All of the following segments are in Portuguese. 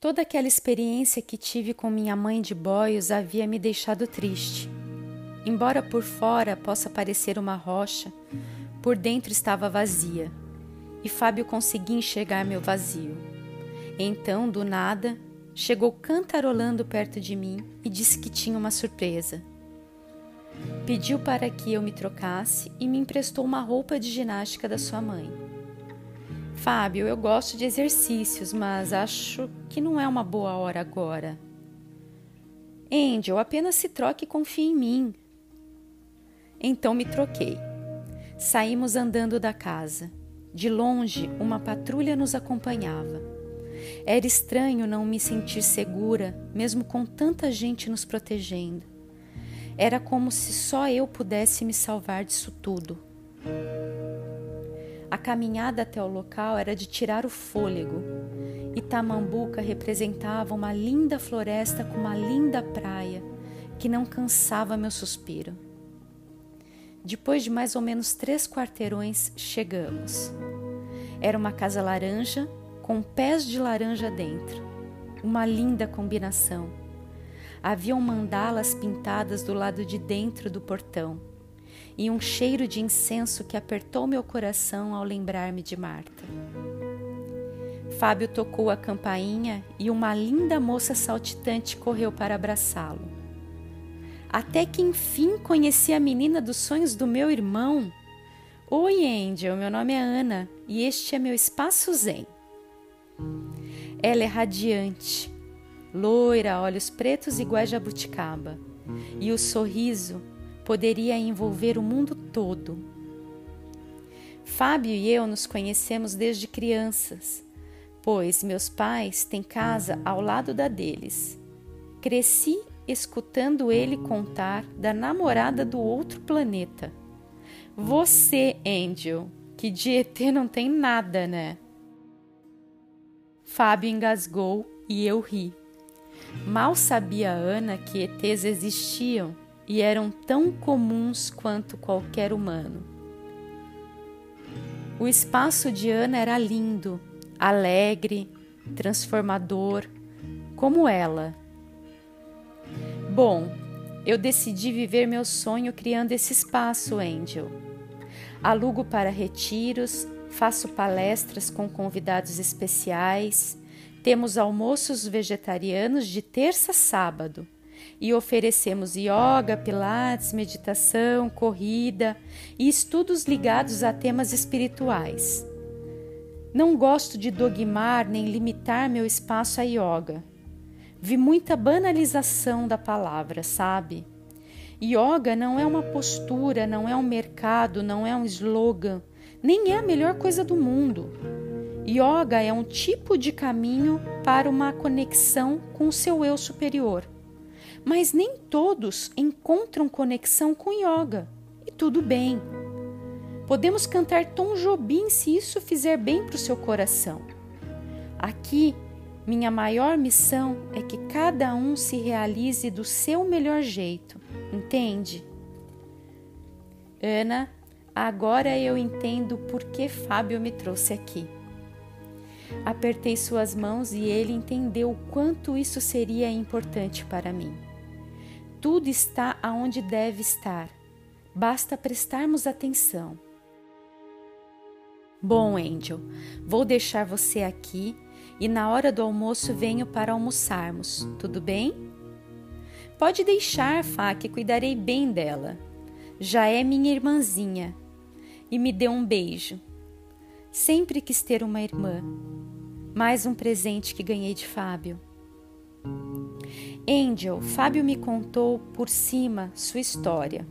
Toda aquela experiência que tive com minha mãe de boios havia me deixado triste. Embora por fora possa parecer uma rocha, por dentro estava vazia, e Fábio conseguia enxergar meu vazio. Então, do nada, chegou cantarolando perto de mim e disse que tinha uma surpresa. Pediu para que eu me trocasse e me emprestou uma roupa de ginástica da sua mãe. Fábio, eu gosto de exercícios, mas acho que não é uma boa hora agora. Angel, apenas se troque e confie em mim. Então me troquei. Saímos andando da casa. De longe, uma patrulha nos acompanhava. Era estranho não me sentir segura, mesmo com tanta gente nos protegendo. Era como se só eu pudesse me salvar disso tudo. A caminhada até o local era de tirar o fôlego. Itamambuca representava uma linda floresta com uma linda praia que não cansava meu suspiro. Depois de mais ou menos três quarteirões, chegamos. Era uma casa laranja com pés de laranja dentro. Uma linda combinação. Haviam mandalas pintadas do lado de dentro do portão e um cheiro de incenso que apertou meu coração ao lembrar-me de Marta. Fábio tocou a campainha e uma linda moça saltitante correu para abraçá-lo. Até que enfim conheci a menina dos sonhos do meu irmão. Oi, Angel, meu nome é Ana e este é meu espaço zen. Ela é radiante, loira, olhos pretos iguais jabuticaba, e o sorriso poderia envolver o mundo todo. Fábio e eu nos conhecemos desde crianças, pois meus pais têm casa ao lado da deles. Cresci escutando ele contar da namorada do outro planeta. Você, Angel, que de ET não tem nada, né? Fábio engasgou e eu ri. Mal sabia Ana que ETs existiam e eram tão comuns quanto qualquer humano. O espaço de Ana era lindo, alegre, transformador, como ela. Bom, eu decidi viver meu sonho criando esse espaço, Angel. Alugo para retiros, faço palestras com convidados especiais, temos almoços vegetarianos de terça a sábado e oferecemos yoga, pilates, meditação, corrida e estudos ligados a temas espirituais. Não gosto de dogmar nem limitar meu espaço a yoga. Vi muita banalização da palavra, sabe? Yoga não é uma postura, não é um mercado, não é um slogan, nem é a melhor coisa do mundo. Yoga é um tipo de caminho para uma conexão com o seu eu superior mas nem todos encontram conexão com yoga. E tudo bem. Podemos cantar Tom Jobim se isso fizer bem para o seu coração. Aqui, minha maior missão é que cada um se realize do seu melhor jeito, entende? Ana, agora eu entendo por que Fábio me trouxe aqui. Apertei suas mãos e ele entendeu o quanto isso seria importante para mim. Tudo está aonde deve estar. Basta prestarmos atenção. Bom, Angel, vou deixar você aqui e na hora do almoço venho para almoçarmos, tudo bem? Pode deixar, Fá, que cuidarei bem dela. Já é minha irmãzinha. E me deu um beijo. Sempre quis ter uma irmã. Mais um presente que ganhei de Fábio. Angel, Fábio me contou por cima sua história,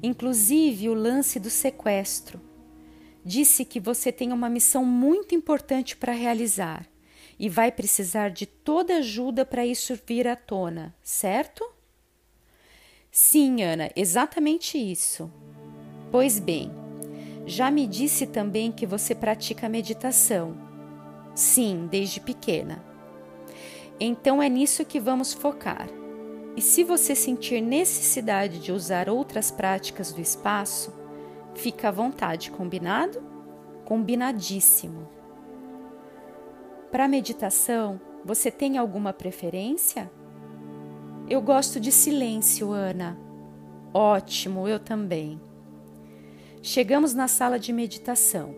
inclusive o lance do sequestro. Disse que você tem uma missão muito importante para realizar e vai precisar de toda ajuda para isso vir à tona, certo? Sim, Ana, exatamente isso. Pois bem, já me disse também que você pratica meditação. Sim, desde pequena. Então é nisso que vamos focar. E se você sentir necessidade de usar outras práticas do espaço, fica à vontade, combinado? Combinadíssimo. Para meditação, Você tem alguma preferência? Eu gosto de silêncio, Ana. Ótimo, eu também. Chegamos na sala de meditação.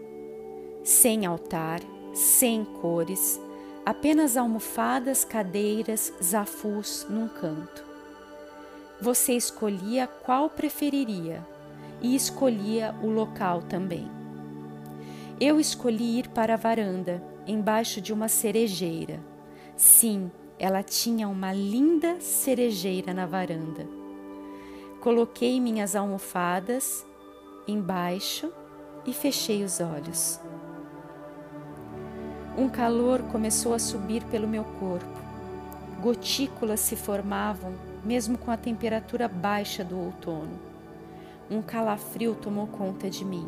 Sem altar, sem cores, apenas almofadas, cadeiras, zafus num canto. Você escolhia qual preferiria e escolhia o local também. Eu escolhi ir para a varanda, embaixo de uma cerejeira. Sim, ela tinha uma linda cerejeira na varanda. Coloquei minhas almofadas embaixo e fechei os olhos. Um calor começou a subir pelo meu corpo. Gotículas se formavam, mesmo com a temperatura baixa do outono. Um calafrio tomou conta de mim.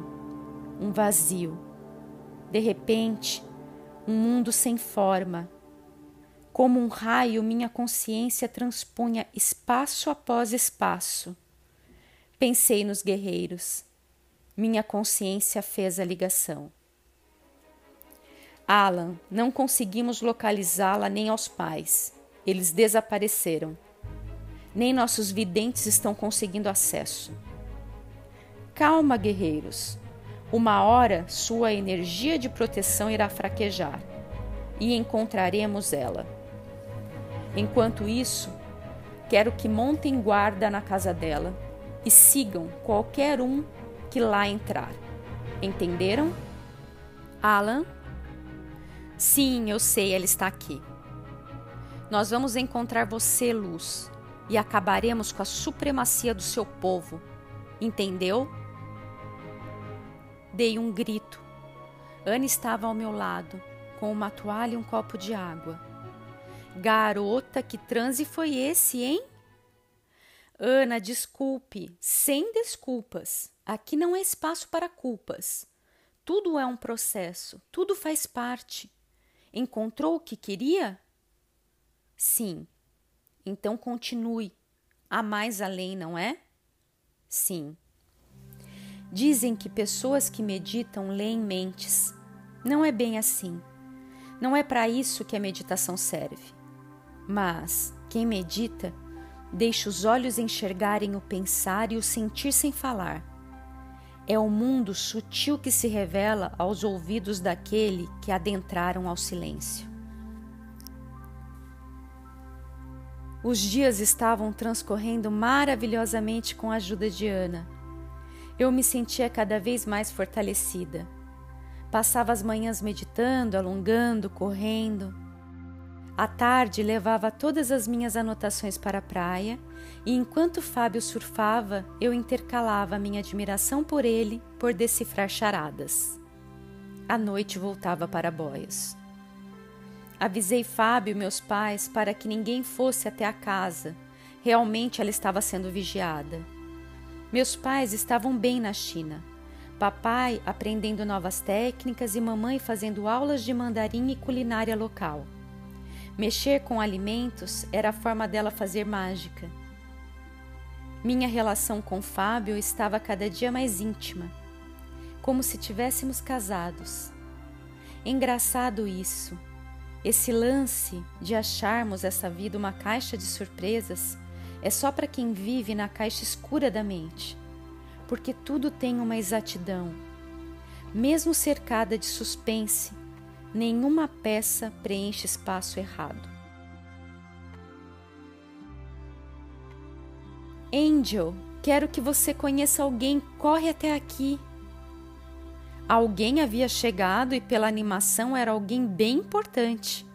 Um vazio. De repente, um mundo sem forma. Como um raio, minha consciência transpunha espaço após espaço. Pensei nos guerreiros minha consciência fez a ligação. Alan, não conseguimos localizá-la nem aos pais. Eles desapareceram. Nem nossos videntes estão conseguindo acesso. Calma, guerreiros. Uma hora sua energia de proteção irá fraquejar e encontraremos ela. Enquanto isso, quero que montem guarda na casa dela e sigam qualquer um que lá entrar. Entenderam? Alan? Sim, eu sei, ela está aqui. Nós vamos encontrar você, Luz, e acabaremos com a supremacia do seu povo. Entendeu? Dei um grito. Anne estava ao meu lado, com uma toalha e um copo de água. Garota, que transe foi esse, hein? Ana, desculpe, sem desculpas. Aqui não é espaço para culpas. Tudo é um processo, tudo faz parte. Encontrou o que queria? Sim. Então continue. Há mais além, não é? Sim. Dizem que pessoas que meditam leem mentes. Não é bem assim. Não é para isso que a meditação serve. Mas quem medita deixa os olhos enxergarem o pensar e o sentir sem falar é o mundo sutil que se revela aos ouvidos daquele que adentraram ao silêncio. Os dias estavam transcorrendo maravilhosamente com a ajuda de Ana. Eu me sentia cada vez mais fortalecida. Passava as manhãs meditando, alongando, correndo. À tarde levava todas as minhas anotações para a praia e enquanto Fábio surfava, eu intercalava minha admiração por ele por decifrar charadas. À noite voltava para Boias. Avisei Fábio e meus pais para que ninguém fosse até a casa. Realmente ela estava sendo vigiada. Meus pais estavam bem na China. Papai aprendendo novas técnicas e mamãe fazendo aulas de mandarim e culinária local. Mexer com alimentos era a forma dela fazer mágica. Minha relação com Fábio estava cada dia mais íntima, como se tivéssemos casados. Engraçado isso, esse lance de acharmos essa vida uma caixa de surpresas é só para quem vive na caixa escura da mente, porque tudo tem uma exatidão. Mesmo cercada de suspense, nenhuma peça preenche espaço errado. Angel, quero que você conheça alguém, corre até aqui. Alguém havia chegado e, pela animação, era alguém bem importante.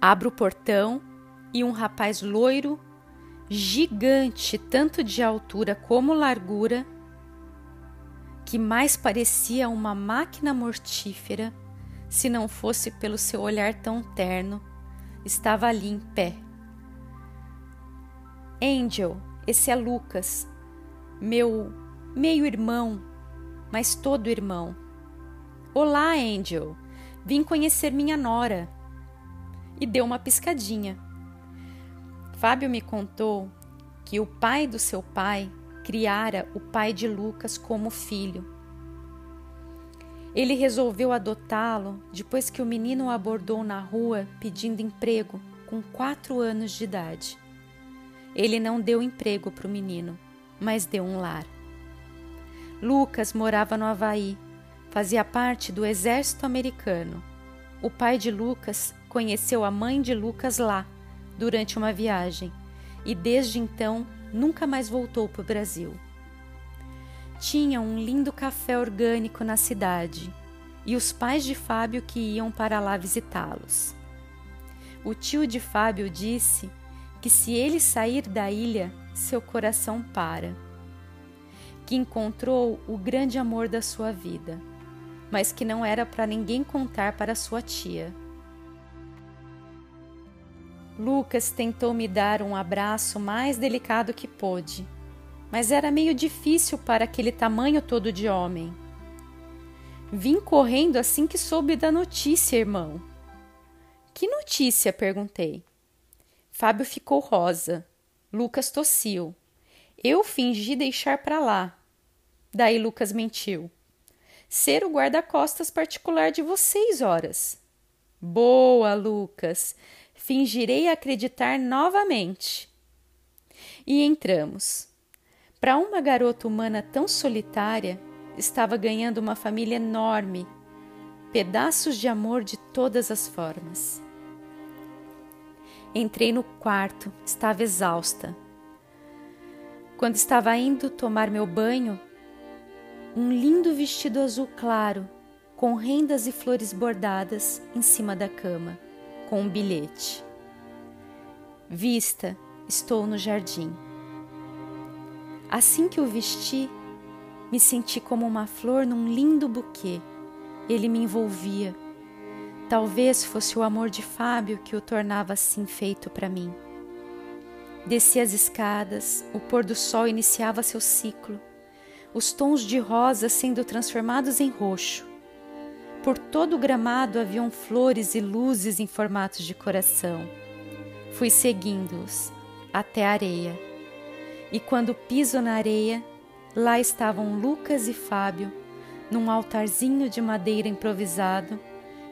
Abro o portão e um rapaz loiro, gigante, tanto de altura como largura, que mais parecia uma máquina mortífera, se não fosse pelo seu olhar tão terno, estava ali em pé. Angel, esse é Lucas, meu meio-irmão, mas todo irmão. Olá, Angel, vim conhecer minha nora. E deu uma piscadinha. Fábio me contou que o pai do seu pai criara o pai de Lucas como filho. Ele resolveu adotá-lo depois que o menino o abordou na rua pedindo emprego com quatro anos de idade. Ele não deu emprego para o menino, mas deu um lar. Lucas morava no Havaí, fazia parte do exército americano. O pai de Lucas conheceu a mãe de Lucas lá, durante uma viagem, e desde então nunca mais voltou para o Brasil. Tinha um lindo café orgânico na cidade e os pais de Fábio que iam para lá visitá-los. O tio de Fábio disse que se ele sair da ilha, seu coração para. Que encontrou o grande amor da sua vida, mas que não era para ninguém contar para sua tia. Lucas tentou me dar um abraço mais delicado que pôde, mas era meio difícil para aquele tamanho todo de homem. Vim correndo assim que soube da notícia, irmão. Que notícia? perguntei. Fábio ficou rosa. Lucas tossiu. Eu fingi deixar para lá. Daí Lucas mentiu. Ser o guarda-costas particular de vocês, horas. Boa, Lucas fingirei acreditar novamente. E entramos. Para uma garota humana tão solitária, estava ganhando uma família enorme, pedaços de amor de todas as formas. Entrei no quarto, estava exausta. Quando estava indo tomar meu banho, um lindo vestido azul claro, com rendas e flores bordadas, em cima da cama com um bilhete. Vista, estou no jardim. Assim que o vesti, me senti como uma flor num lindo buquê. Ele me envolvia. Talvez fosse o amor de Fábio que o tornava assim feito para mim. Desci as escadas, o pôr do sol iniciava seu ciclo, os tons de rosa sendo transformados em roxo. Por todo o gramado haviam flores e luzes em formatos de coração. Fui seguindo-os até a areia. E quando piso na areia, lá estavam Lucas e Fábio, num altarzinho de madeira improvisado,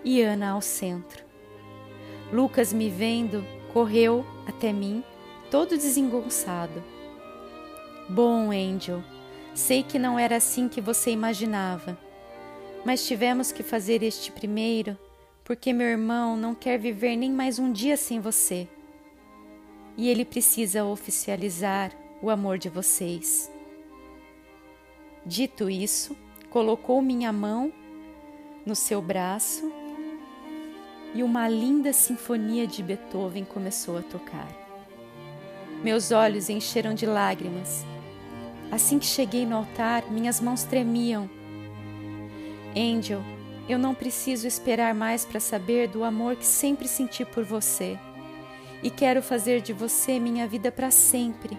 e Ana ao centro. Lucas, me vendo, correu até mim, todo desengonçado. Bom, Angel, sei que não era assim que você imaginava mas tivemos que fazer este primeiro porque meu irmão não quer viver nem mais um dia sem você. E ele precisa oficializar o amor de vocês. Dito isso, colocou minha mão no seu braço e uma linda sinfonia de Beethoven começou a tocar. Meus olhos encheram de lágrimas. Assim que cheguei no altar, minhas mãos tremiam Angel, eu não preciso esperar mais para saber do amor que sempre senti por você. E quero fazer de você minha vida para sempre.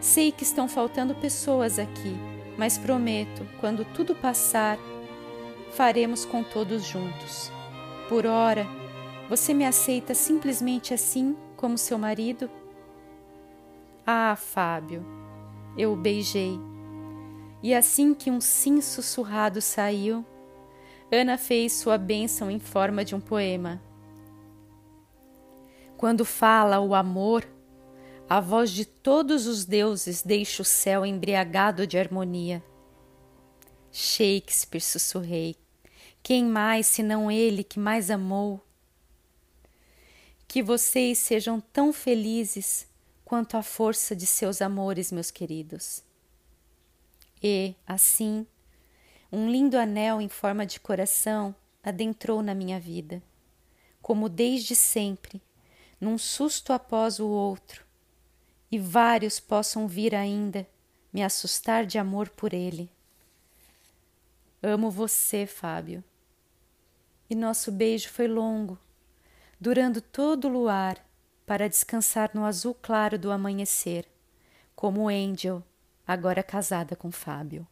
Sei que estão faltando pessoas aqui, mas prometo, quando tudo passar, faremos com todos juntos. Por ora, você me aceita simplesmente assim, como seu marido? Ah, Fábio, eu o beijei e assim que um sim sussurrado saiu, Ana fez sua bênção em forma de um poema. Quando fala o amor, a voz de todos os deuses deixa o céu embriagado de harmonia. Shakespeare sussurrei. Quem mais senão ele que mais amou? Que vocês sejam tão felizes quanto a força de seus amores, meus queridos. E, assim, um lindo anel em forma de coração adentrou na minha vida, como desde sempre, num susto após o outro, e vários possam vir ainda me assustar de amor por ele. Amo você, Fábio. E nosso beijo foi longo, durando todo o luar, para descansar no azul claro do amanhecer, como Angel agora casada com Fábio.